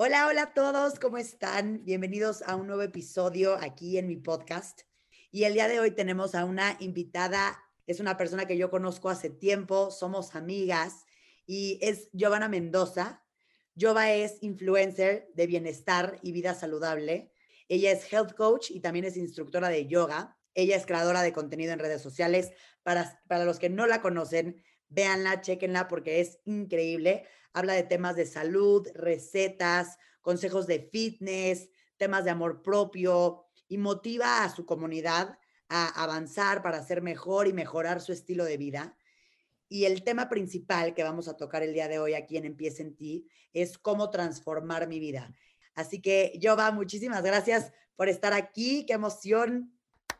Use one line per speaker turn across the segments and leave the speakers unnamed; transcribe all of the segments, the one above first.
Hola, hola a todos, ¿cómo están? Bienvenidos a un nuevo episodio aquí en mi podcast. Y el día de hoy tenemos a una invitada, es una persona que yo conozco hace tiempo, somos amigas y es Giovanna Mendoza. Giova es influencer de bienestar y vida saludable. Ella es health coach y también es instructora de yoga. Ella es creadora de contenido en redes sociales. Para, para los que no la conocen, véanla, chequenla porque es increíble habla de temas de salud, recetas, consejos de fitness, temas de amor propio y motiva a su comunidad a avanzar para ser mejor y mejorar su estilo de vida. Y el tema principal que vamos a tocar el día de hoy aquí en Empieza en ti es cómo transformar mi vida. Así que, Jova, muchísimas gracias por estar aquí. Qué emoción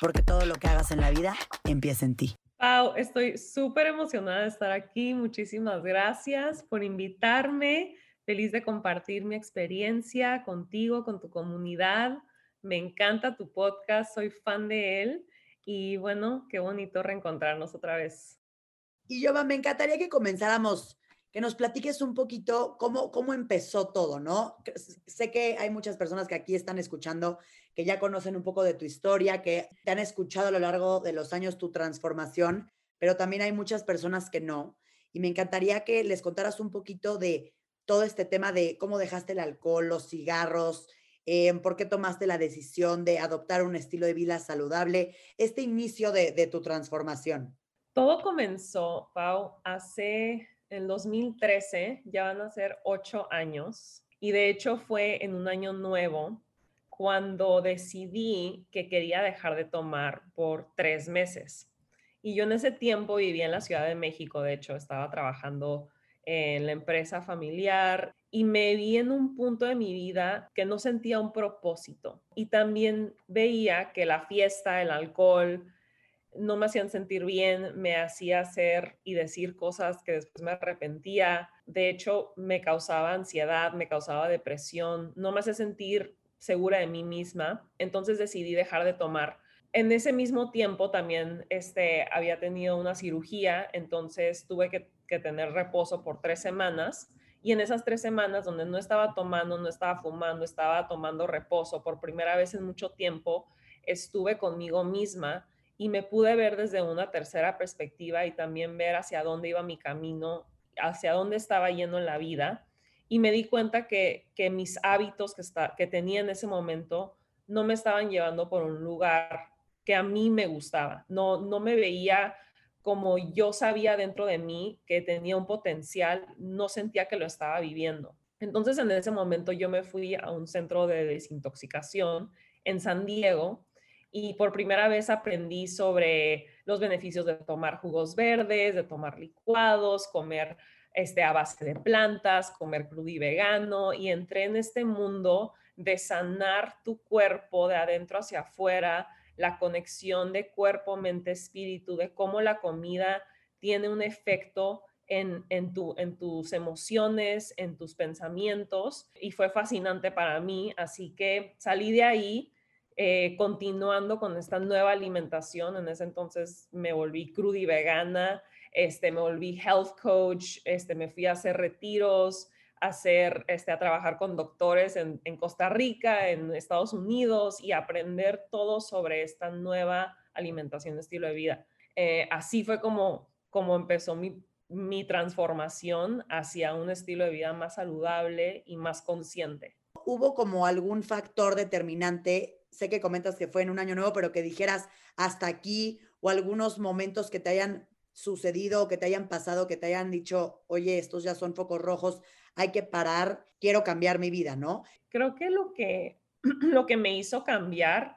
Porque todo lo que hagas en la vida empieza en ti.
Pau, estoy súper emocionada de estar aquí. Muchísimas gracias por invitarme. Feliz de compartir mi experiencia contigo, con tu comunidad. Me encanta tu podcast, soy fan de él y bueno, qué bonito reencontrarnos otra vez.
Y yo, me encantaría que comenzáramos, que nos platiques un poquito cómo, cómo empezó todo, ¿no? Sé que hay muchas personas que aquí están escuchando que ya conocen un poco de tu historia, que te han escuchado a lo largo de los años tu transformación, pero también hay muchas personas que no. Y me encantaría que les contaras un poquito de todo este tema de cómo dejaste el alcohol, los cigarros, eh, por qué tomaste la decisión de adoptar un estilo de vida saludable, este inicio de, de tu transformación.
Todo comenzó, Pau, hace el 2013, ya van a ser ocho años, y de hecho fue en un año nuevo cuando decidí que quería dejar de tomar por tres meses. Y yo en ese tiempo vivía en la Ciudad de México, de hecho, estaba trabajando en la empresa familiar y me vi en un punto de mi vida que no sentía un propósito. Y también veía que la fiesta, el alcohol, no me hacían sentir bien, me hacía hacer y decir cosas que después me arrepentía. De hecho, me causaba ansiedad, me causaba depresión, no me hacía sentir segura de mí misma. Entonces decidí dejar de tomar. En ese mismo tiempo también este, había tenido una cirugía, entonces tuve que, que tener reposo por tres semanas. Y en esas tres semanas donde no estaba tomando, no estaba fumando, estaba tomando reposo por primera vez en mucho tiempo, estuve conmigo misma y me pude ver desde una tercera perspectiva y también ver hacia dónde iba mi camino, hacia dónde estaba yendo en la vida. Y me di cuenta que, que mis hábitos que, está, que tenía en ese momento no me estaban llevando por un lugar que a mí me gustaba. No, no me veía como yo sabía dentro de mí que tenía un potencial, no sentía que lo estaba viviendo. Entonces en ese momento yo me fui a un centro de desintoxicación en San Diego y por primera vez aprendí sobre los beneficios de tomar jugos verdes, de tomar licuados, comer este, a base de plantas, comer crudo y vegano y entré en este mundo de sanar tu cuerpo de adentro hacia afuera, la conexión de cuerpo, mente, espíritu, de cómo la comida tiene un efecto en, en, tu, en tus emociones, en tus pensamientos y fue fascinante para mí, así que salí de ahí eh, continuando con esta nueva alimentación. En ese entonces me volví cruda y vegana, este, me volví health coach, este, me fui a hacer retiros, a, hacer, este, a trabajar con doctores en, Costa Rica, en Estados Unidos y aprender todo sobre esta nueva alimentación, estilo de vida. Eh, así fue como, como empezó mi, mi transformación hacia un estilo de vida más saludable y más consciente.
¿Hubo como algún factor determinante sé que comentas que fue en un año nuevo, pero que dijeras hasta aquí o algunos momentos que te hayan sucedido, que te hayan pasado, que te hayan dicho, oye, estos ya son focos rojos, hay que parar, quiero cambiar mi vida, ¿no?
Creo que lo que, lo que me hizo cambiar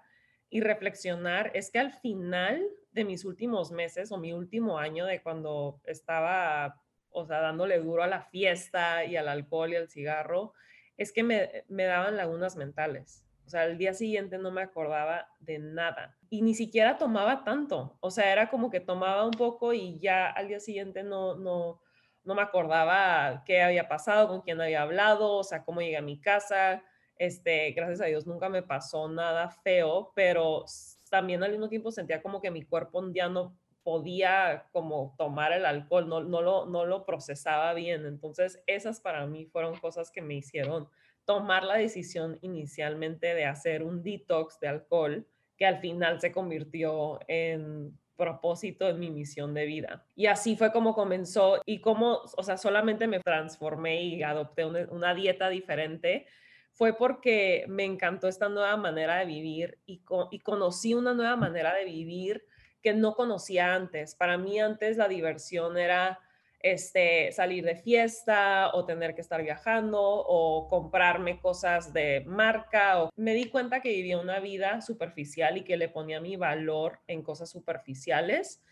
y reflexionar es que al final de mis últimos meses o mi último año de cuando estaba, o sea, dándole duro a la fiesta y al alcohol y al cigarro, es que me, me daban lagunas mentales. O sea, el día siguiente no me acordaba de nada y ni siquiera tomaba tanto. O sea, era como que tomaba un poco y ya al día siguiente no, no, no me acordaba qué había pasado, con quién había hablado, o sea, cómo llegué a mi casa. Este, gracias a Dios nunca me pasó nada feo, pero también al mismo tiempo sentía como que mi cuerpo ya no podía como tomar el alcohol, no, no, lo, no lo procesaba bien. Entonces, esas para mí fueron cosas que me hicieron tomar la decisión inicialmente de hacer un detox de alcohol, que al final se convirtió en propósito en mi misión de vida. Y así fue como comenzó y como, o sea, solamente me transformé y adopté una, dieta diferente, fue porque me encantó esta nueva manera de vivir y, y conocí una nueva manera de vivir que no conocía antes. Para mí antes la diversión era este, salir de fiesta o tener que estar viajando o comprarme cosas de marca. O... Me di cuenta que vivía una vida superficial y que le ponía mi valor en cosas superficiales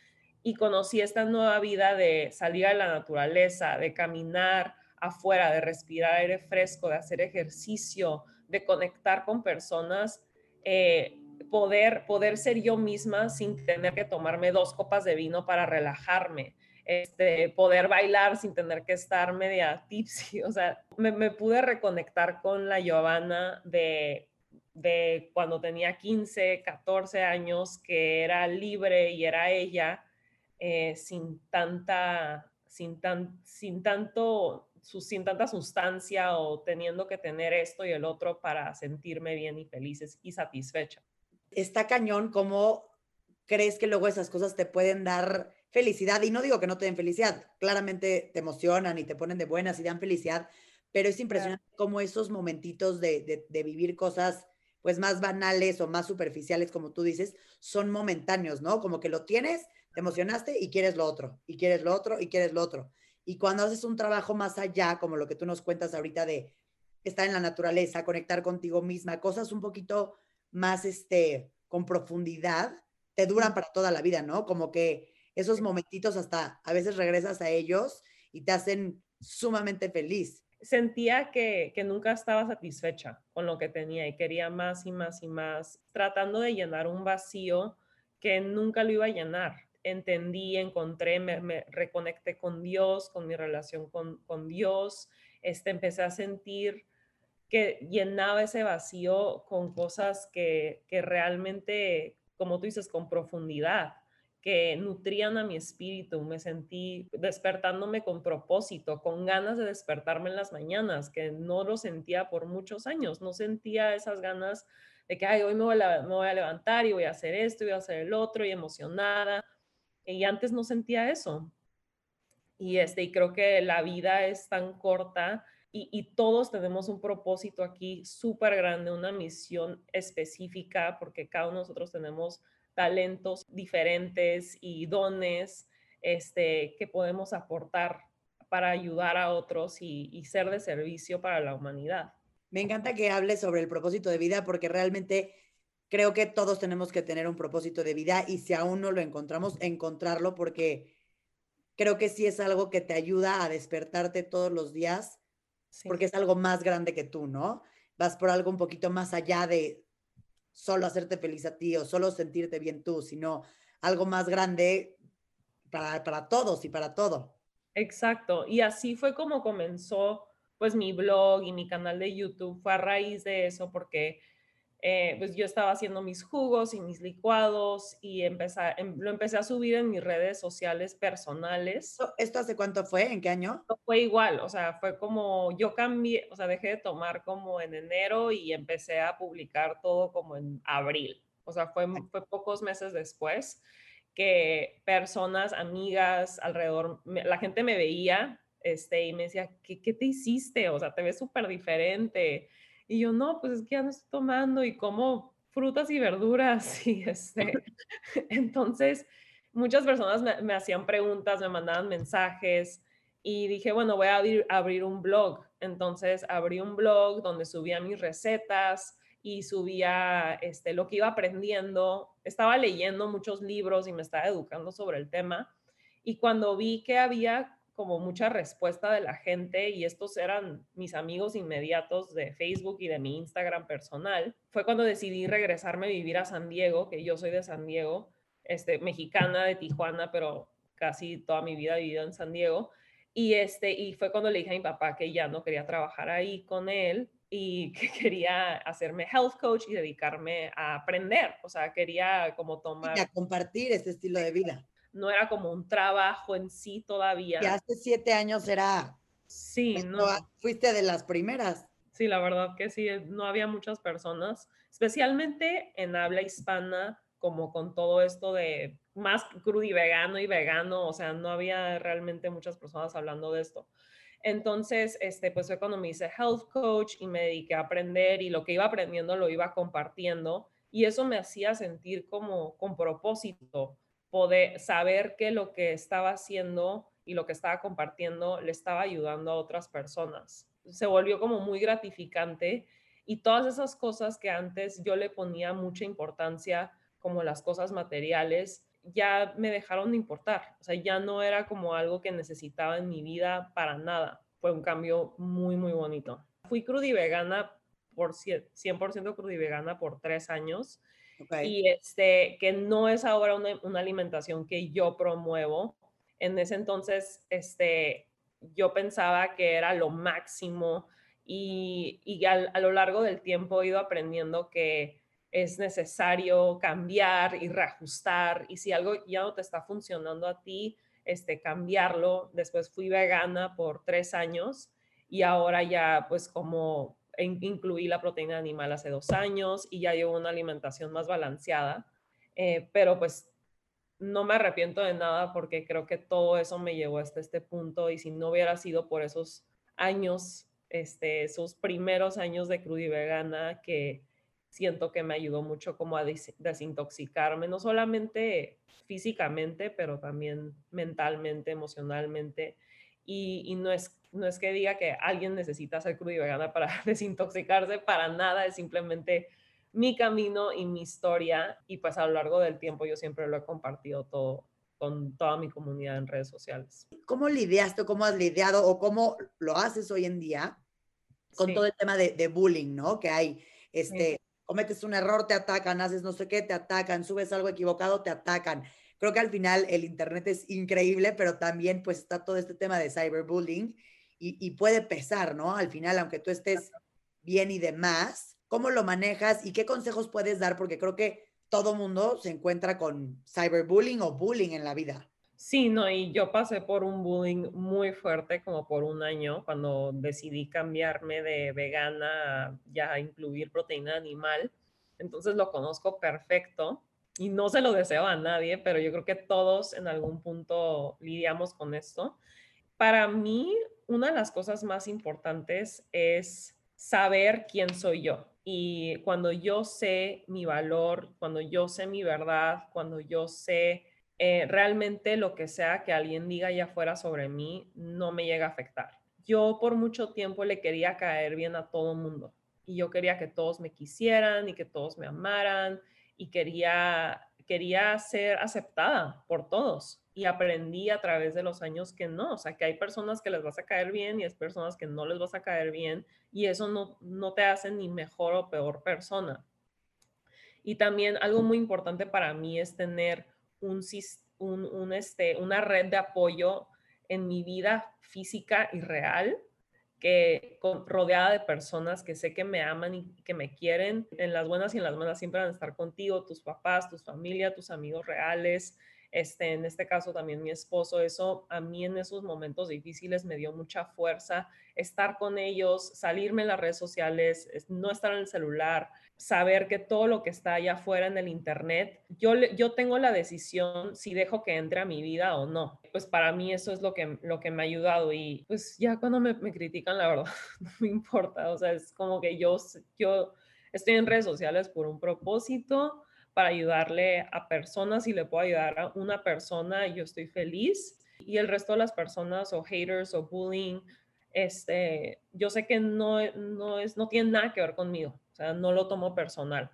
y conocí esta nueva vida de salir a la naturaleza, de caminar afuera, de respirar aire fresco, de hacer ejercicio, de conectar con personas, eh, poder, poder ser yo misma sin tener que tomarme dos copas de vino para relajarme este, poder bailar sin tener que estar media tipsy. O sea, me, pude reconectar con la Giovanna de, de cuando tenía 15, 14 años, que era libre y era ella, eh, sin tanta, sin tan, sin tanto sin tanta sustancia o teniendo que tener esto y el otro para sentirme bien y felices y satisfecha.
Está cañón cómo crees que luego esas cosas te pueden dar felicidad. Y no digo que no te den felicidad, claramente te emocionan y te ponen de buenas y dan felicidad, pero es impresionante cómo esos momentitos de, de, vivir cosas pues más banales o más superficiales, como tú dices, son momentáneos, ¿no? Como que lo tienes, te emocionaste y quieres lo otro, y quieres lo otro, y quieres lo otro. Y cuando haces un trabajo más allá, como lo que tú nos cuentas ahorita de estar en la naturaleza, conectar contigo misma, cosas un poquito más, este, con profundidad, te duran para toda la vida, ¿no? Como que esos momentitos hasta a veces regresas a ellos y te hacen sumamente feliz.
Sentía que, que nunca estaba satisfecha con lo que tenía y quería más y más y más, tratando de llenar un vacío que nunca lo iba a llenar. Entendí, encontré, me, reconecté con Dios, con mi relación con, con Dios, este, empecé a sentir que llenaba ese vacío con cosas que, que realmente, como tú dices, con profundidad que nutrían a mi espíritu. Me sentí despertándome con propósito, con ganas de despertarme en las mañanas, que no lo sentía por muchos años. No sentía esas ganas de que, ay, hoy me voy, a, levantar y voy a hacer esto y voy a hacer el otro y emocionada. Y antes no sentía eso. Y, este, y creo que la vida es tan corta y, y, todos tenemos un propósito aquí súper grande, una misión específica, porque cada uno de nosotros tenemos talentos diferentes y dones este, que podemos aportar para ayudar a otros y, ser de servicio para la humanidad.
Me encanta que hables sobre el propósito de vida porque realmente creo que todos tenemos que tener un propósito de vida y si aún no lo encontramos, encontrarlo porque creo que sí es algo que te ayuda a despertarte todos los días porque es algo más grande que tú, ¿no? Vas por algo un poquito más allá de solo hacerte feliz a ti o solo sentirte bien tú, sino algo más grande para, para todos y para todo.
Exacto. Y así fue como comenzó pues mi blog y mi canal de YouTube. Fue a raíz de eso porque eh, pues yo estaba haciendo mis jugos y mis licuados y empecé, em, lo empecé a subir en mis redes sociales personales.
¿Esto hace cuánto fue? ¿En qué año?
Fue igual, o sea, fue como yo cambié, o sea, dejé de tomar como en enero y empecé a publicar todo como en abril. O sea, fue, fue pocos meses después que personas, amigas alrededor, la gente me veía este, y me decía, ¿qué, qué te hiciste? O sea, te ves súper diferente y yo, no, pues es que ya no estoy tomando y como frutas y verduras. Y este, entonces, muchas personas me, hacían preguntas, me mandaban mensajes y dije, bueno, voy a abrir, abrir un blog. Entonces, abrí un blog donde subía mis recetas y subía este, lo que iba aprendiendo. Estaba leyendo muchos libros y me estaba educando sobre el tema. Y cuando vi que había como mucha respuesta de la gente y estos eran mis amigos inmediatos de Facebook y de mi Instagram personal, fue cuando decidí regresarme a vivir a San Diego, que yo soy de San Diego, este, mexicana de Tijuana, pero casi toda mi vida he vivido en San Diego. Y, este, y fue cuando le dije a mi papá que ya no quería trabajar ahí con él y que quería hacerme health coach y dedicarme a aprender. O sea, quería como tomar...
Y a compartir este estilo de vida.
No era como un trabajo en sí todavía.
Y hace siete años era...
Sí,
pues,
no.
Fuiste de las primeras.
Sí, la verdad que sí, no había muchas personas, especialmente en habla hispana, como con todo esto de más crudo y vegano y vegano, o sea, no había realmente muchas personas hablando de esto. Entonces, este, pues fue cuando me hice health coach y me dediqué a aprender y lo que iba aprendiendo lo iba compartiendo y eso me hacía sentir como con propósito, poder saber que lo que estaba haciendo y lo que estaba compartiendo le estaba ayudando a otras personas. Se volvió como muy gratificante y todas esas cosas que antes yo le ponía mucha importancia, como las cosas materiales, ya me dejaron de importar. O sea, ya no era como algo que necesitaba en mi vida para nada. Fue un cambio muy, muy bonito. Fui crudivegana por 100% crudivegana por tres años. Y este, que no es ahora una, alimentación que yo promuevo. En ese entonces, este, yo pensaba que era lo máximo y, y a lo largo del tiempo he ido aprendiendo que es necesario cambiar y reajustar y si algo ya no te está funcionando a ti, este, cambiarlo. Después fui vegana por tres años y ahora ya pues como incluí la proteína animal hace dos años y ya llevo una alimentación más balanceada, eh, pero pues no me arrepiento de nada porque creo que todo eso me llevó hasta este punto y si no hubiera sido por esos años, este, esos primeros años de crudi vegana que siento que me ayudó mucho como a desintoxicarme, no solamente físicamente, pero también mentalmente, emocionalmente. Y, no, es, no es que diga que alguien necesita ser crudo y vegana para desintoxicarse, para nada, es simplemente mi camino y mi historia. Y pues a lo largo del tiempo yo siempre lo he compartido todo con toda mi comunidad en redes sociales.
¿Cómo lidiaste, cómo has lidiado o cómo lo haces hoy en día con todo el tema de, bullying, ¿no? Que hay, este, cometes un error, te atacan, haces no sé qué, te atacan, subes algo equivocado, te atacan. Creo que al final el Internet es increíble, pero también pues está todo este tema de cyberbullying y, y puede pesar, ¿no? Al final, aunque tú estés bien y demás, ¿cómo lo manejas y qué consejos puedes dar? Porque creo que todo mundo se encuentra con cyberbullying o bullying en la vida.
Sí, no, y yo pasé por un bullying muy fuerte como por un año cuando decidí cambiarme de vegana ya a incluir proteína animal. Entonces lo conozco perfecto y no se lo deseo a nadie, pero yo creo que todos en algún punto lidiamos con esto. Para mí, una de las cosas más importantes es saber quién soy yo. Y cuando yo sé mi valor, cuando yo sé mi verdad, cuando yo sé eh, realmente lo que sea que alguien diga allá afuera sobre mí no me llega a afectar. Yo por mucho tiempo le quería caer bien a todo mundo y yo quería que todos me quisieran y que todos me amaran y quería quería ser aceptada por todos y aprendí a través de los años que no, o sea, que hay personas que les vas a caer bien y hay personas que no les vas a caer bien y eso no, no te hace ni mejor o peor persona. Y también algo muy importante para mí es tener un, este, una red de apoyo en mi vida física y real, que rodeada de personas que sé que me aman y que me quieren, en las buenas y en las malas siempre van a estar contigo, tus papás, tus familia, tus amigos reales, este, en este caso también mi esposo, eso a mí en esos momentos difíciles me dio mucha fuerza, estar con ellos, salirme en las redes sociales, no estar en el celular, saber que todo lo que está allá afuera en el Internet, yo, yo tengo la decisión si dejo que entre a mi vida o no. Pues para mí eso es lo que, lo que me ha ayudado y pues ya cuando me, me critican, la verdad, no me importa. O sea, es como que yo, yo estoy en redes sociales por un propósito, para ayudarle a personas y le puedo ayudar a una persona, yo estoy feliz. Y el resto de las personas o haters o bullying, este, yo sé que no, no, es, no tiene nada que ver conmigo no lo tomo personal.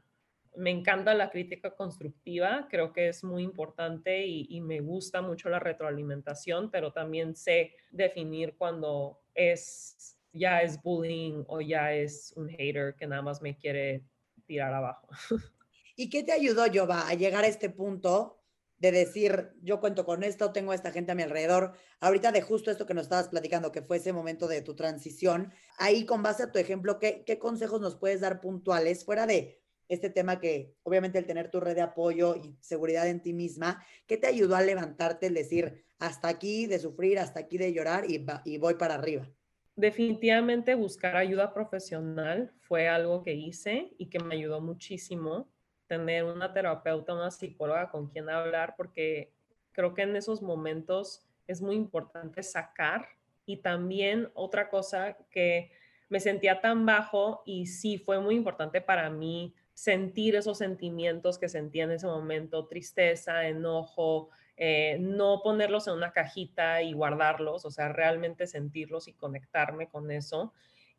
me encanta la crítica constructiva, creo que es muy importante y, me gusta mucho la retroalimentación, pero también sé definir cuando es ya es bullying o ya es un hater que nada más me quiere tirar abajo.
¿Y qué te ayudó, Jova, a llegar a este punto de decir, yo cuento con esto, tengo a esta gente a mi alrededor? Ahorita de justo esto que nos estabas platicando, que fue ese momento de tu transición, ahí con base a tu ejemplo, ¿qué, qué consejos nos puedes dar puntuales fuera de este tema que obviamente el tener tu red de apoyo y seguridad en ti misma, ¿qué te ayudó a levantarte, el decir, hasta aquí de sufrir, hasta aquí de llorar y, y voy para arriba?
Definitivamente buscar ayuda profesional fue algo que hice y que me ayudó muchísimo tener una terapeuta, una psicóloga con quien hablar, porque creo que en esos momentos es muy importante sacar. Y también otra cosa que me sentía tan bajo y sí fue muy importante para mí sentir esos sentimientos que sentía en ese momento, tristeza, enojo, eh, no ponerlos en una cajita y guardarlos, o sea, realmente sentirlos y conectarme con eso.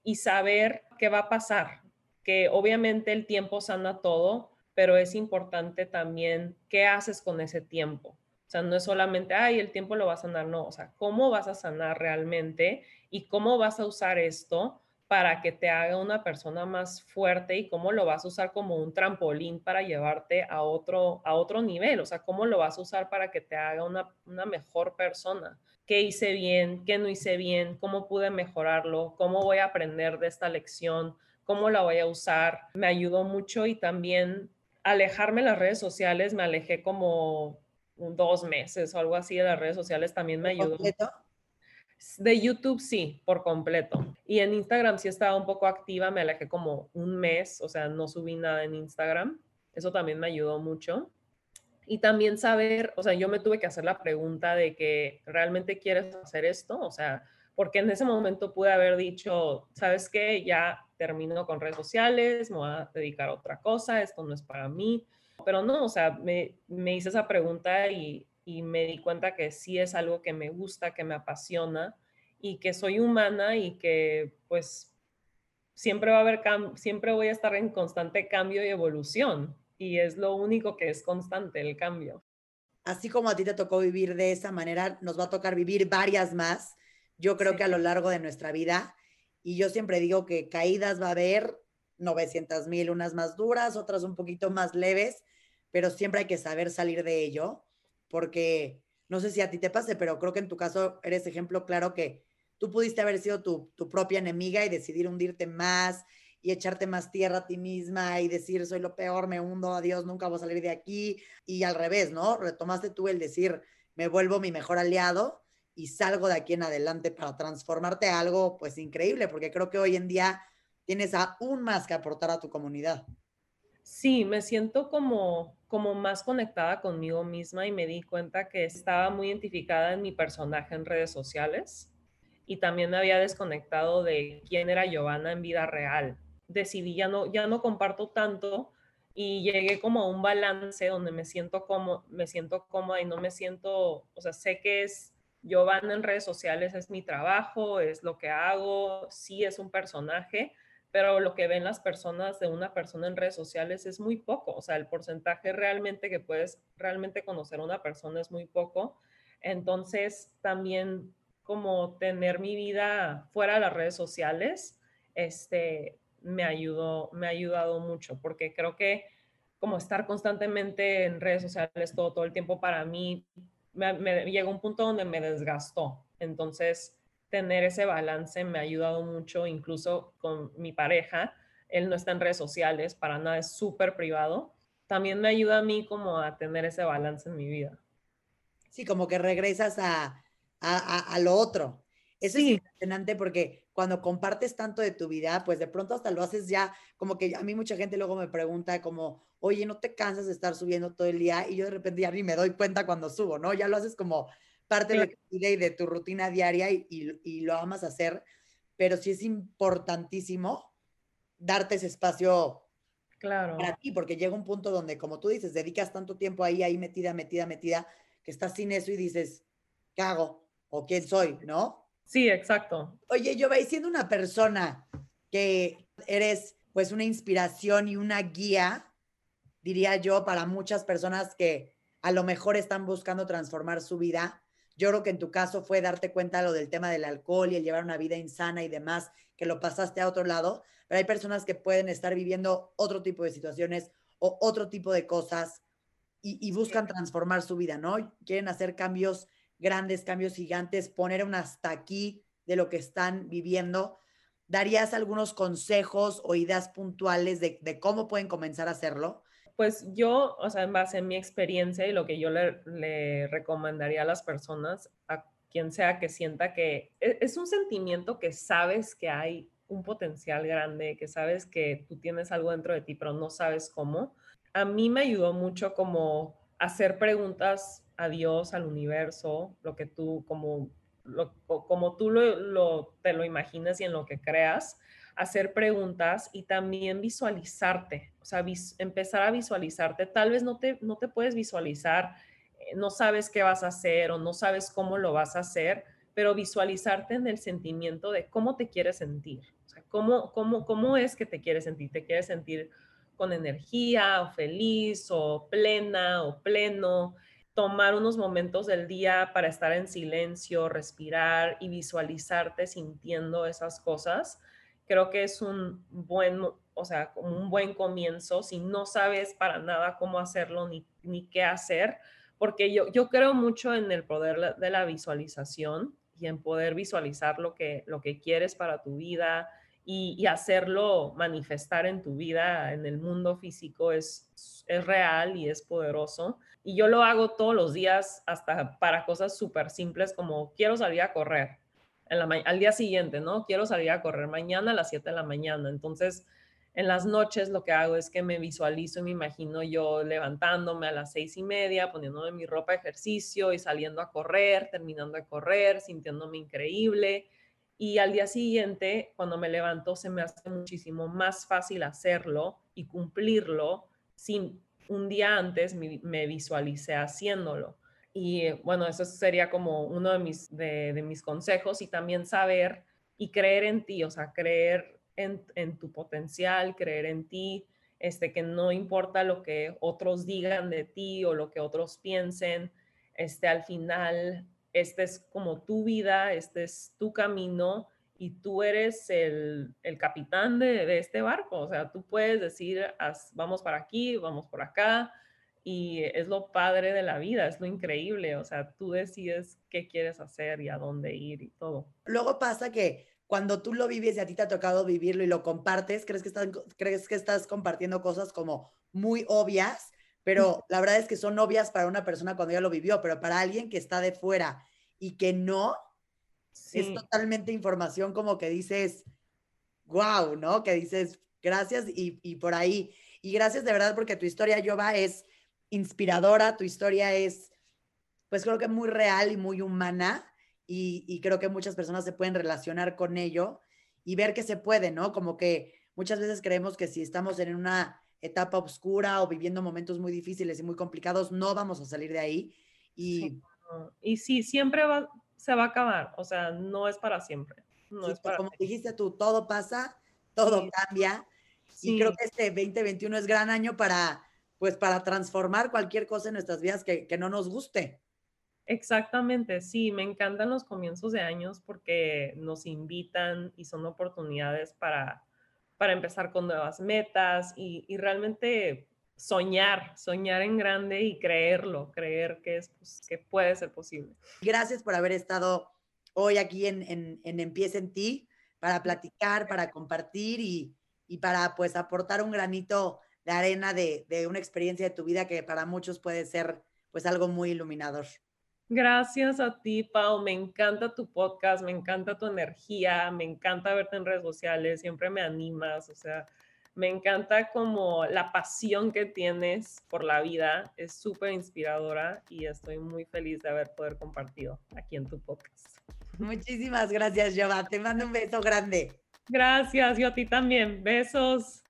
Y saber qué va a pasar, que obviamente el tiempo sana todo, pero es importante también qué haces con ese tiempo. O sea, no es solamente, ay, el tiempo lo va a sanar, no, o sea, cómo vas a sanar realmente y cómo vas a usar esto para que te haga una persona más fuerte y cómo lo vas a usar como un trampolín para llevarte a otro, a otro nivel, o sea, cómo lo vas a usar para que te haga una, una mejor persona. ¿Qué hice bien? ¿Qué no hice bien? ¿Cómo pude mejorarlo? ¿Cómo voy a aprender de esta lección? ¿Cómo la voy a usar? Me ayudó mucho y también alejarme de las redes sociales, me alejé como dos meses o algo así de las redes sociales, también me ayudó. De YouTube sí, por completo. Y en Instagram sí estaba un poco activa, me alejé como un mes, o sea, no subí nada en Instagram. Eso también me ayudó mucho. Y también saber, o sea, yo me tuve que hacer la pregunta de que realmente quieres hacer esto, o sea, porque en ese momento pude haber dicho, ¿sabes qué? Ya termino con redes sociales, me voy a dedicar a otra cosa, esto no es para mí. Pero no, o sea, me, me hice esa pregunta y y me di cuenta que sí es algo que me gusta, que me apasiona y que soy humana y que pues siempre va a haber siempre voy a estar en constante cambio y evolución y es lo único que es constante el cambio.
Así como a ti te tocó vivir de esa manera, nos va a tocar vivir varias más, yo creo que a lo largo de nuestra vida. Y yo siempre digo que caídas va a haber 900 mil, unas más duras, otras un poquito más leves, pero siempre hay que saber salir de ello porque no sé si a ti te pase, pero creo que en tu caso eres ejemplo claro que tú pudiste haber sido tu, propia enemiga y decidir hundirte más y echarte más tierra a ti misma y decir soy lo peor, me hundo, adiós, nunca voy a salir de aquí y al revés, ¿no? Retomaste tú el decir me vuelvo mi mejor aliado y salgo de aquí en adelante para transformarte a algo pues increíble, porque creo que hoy en día tienes aún más que aportar a tu comunidad.
Sí, me siento como, como más conectada conmigo misma y me di cuenta que estaba muy identificada en mi personaje en redes sociales y también me había desconectado de quién era Giovanna en vida real. Decidí ya no, ya no comparto tanto y llegué como a un balance donde me siento como, me siento cómoda y no me siento, o sea, sé que es Giovanna en redes sociales, es mi trabajo, es lo que hago, sí es un personaje, pero lo que ven las personas de una persona en redes sociales es muy poco, o sea, el porcentaje realmente que puedes realmente conocer a una persona es muy poco. Entonces, también como tener mi vida fuera de las redes sociales, este, me ayudó, me ha ayudado mucho, porque creo que como estar constantemente en redes sociales todo, todo el tiempo para mí, me, me llegó un punto donde me desgastó. Entonces, tener ese balance me ha ayudado mucho, incluso con mi pareja. Él no está en redes sociales, para nada, es súper privado. También me ayuda a mí como a tener ese balance en mi vida.
Sí, como que regresas a, a, lo otro. Eso es impresionante porque cuando compartes tanto de tu vida, pues de pronto hasta lo haces ya, como que a mí mucha gente luego me pregunta como, oye, ¿no te cansas de estar subiendo todo el día? Y yo de repente ya ni me doy cuenta cuando subo, ¿no? Ya lo haces como parte de tu vida y de tu rutina diaria y, lo amas hacer, pero sí es importantísimo darte ese espacio
claro.
para ti, porque llega un punto donde, como tú dices, dedicas tanto tiempo ahí, ahí metida, metida, metida, que estás sin eso y dices, ¿qué hago? ¿O quién soy? ¿No?
Sí, exacto.
Oye, yo veis siendo una persona que eres pues una inspiración y una guía, diría yo, para muchas personas que a lo mejor están buscando transformar su vida. Yo creo que en tu caso fue darte cuenta lo del tema del alcohol y el llevar una vida insana y demás, que lo pasaste a otro lado, pero hay personas que pueden estar viviendo otro tipo de situaciones o otro tipo de cosas y, buscan transformar su vida, ¿no? Quieren hacer cambios grandes, cambios gigantes, poner un hasta aquí de lo que están viviendo. ¿Darías algunos consejos o ideas puntuales de, de cómo pueden comenzar a hacerlo?
Pues yo, o sea, en base en mi experiencia y lo que yo le, recomendaría a las personas, a quien sea que sienta que e, es, un sentimiento que sabes que hay un potencial grande, que sabes que tú tienes algo dentro de ti, pero no sabes cómo. A mí me ayudó mucho como hacer preguntas a Dios, al universo, lo que tú, como, como tú lo, te lo imaginas y en lo que creas hacer preguntas y también visualizarte, o sea, empezar a visualizarte. Tal vez no te, no te puedes visualizar, eh, no sabes qué vas a hacer o no sabes cómo lo vas a hacer, pero visualizarte en el sentimiento de cómo te quieres sentir, o sea, cómo, cómo, cómo es que te quieres sentir. ¿Te quieres sentir con energía o feliz o plena o pleno? Tomar unos momentos del día para estar en silencio, respirar y visualizarte sintiendo esas cosas creo que es un buen, o sea, un buen comienzo si no sabes para nada cómo hacerlo ni, ni qué hacer, porque yo, yo creo mucho en el poder de la visualización y en poder visualizar lo que, lo que quieres para tu vida y, hacerlo manifestar en tu vida, en el mundo físico, es, es real y es poderoso. Y yo lo hago todos los días, hasta para cosas súper simples como quiero salir a correr al día siguiente, ¿no? Quiero salir a correr mañana a las 7 de la mañana. Entonces, en las noches lo que hago es que me visualizo y me imagino yo levantándome a las seis y media, poniéndome mi ropa de ejercicio y saliendo a correr, terminando de correr, sintiéndome increíble. Y al día siguiente, cuando me levanto, se me hace muchísimo más fácil hacerlo y cumplirlo sin un día antes me visualicé haciéndolo. Y bueno, eso sería como uno de mis, de, mis consejos y también saber y creer en ti, o sea, creer en, en, tu potencial, creer en ti, este, que no importa lo que otros digan de ti o lo que otros piensen, este, al final, este es como tu vida, este es tu camino y tú eres el, el capitán de, de, este barco, o sea, tú puedes decir, vamos para aquí, vamos por acá, y es lo padre de la vida, es lo increíble, o sea, tú decides qué quieres hacer y a dónde ir y todo.
Luego pasa que cuando tú lo vives y a ti te ha tocado vivirlo y lo compartes, crees que estás, crees que estás compartiendo cosas como muy obvias, pero la verdad es que son obvias para una persona cuando ya lo vivió, pero para alguien que está de fuera y que no, es totalmente información como que dices, wow, ¿no? Que dices, gracias y, y por ahí. Y gracias de verdad porque tu historia, Jova, es inspiradora, tu historia es, pues creo que muy real y muy humana y, creo que muchas personas se pueden relacionar con ello y ver que se puede, ¿no? Como que muchas veces creemos que si estamos en una etapa oscura o viviendo momentos muy difíciles y muy complicados, no vamos a salir de ahí. Y
sí, y siempre va, se va a acabar, o sea, no es para siempre. No es para
como dijiste tú, todo pasa, todo cambia. Y creo que este 2021 es gran año para pues para transformar cualquier cosa en nuestras vidas que, no nos guste.
Exactamente, sí, me encantan los comienzos de años porque nos invitan y son oportunidades para, para empezar con nuevas metas y, realmente soñar, soñar en grande y creerlo, creer que, es, pues, que puede ser posible.
Gracias por haber estado hoy aquí en, en, en Empieza en ti para platicar, para compartir y, y para pues aportar un granito de arena de, de, una experiencia de tu vida que para muchos puede ser pues algo muy iluminador.
Gracias a ti, Pau. Me encanta tu podcast, me encanta tu energía, me encanta verte en redes sociales, siempre me animas, o sea, me encanta como la pasión que tienes por la vida, es súper inspiradora y estoy muy feliz de haber poder compartido aquí en tu podcast.
Muchísimas gracias, Jova. Te mando un beso grande.
Gracias, yo a ti también. Besos.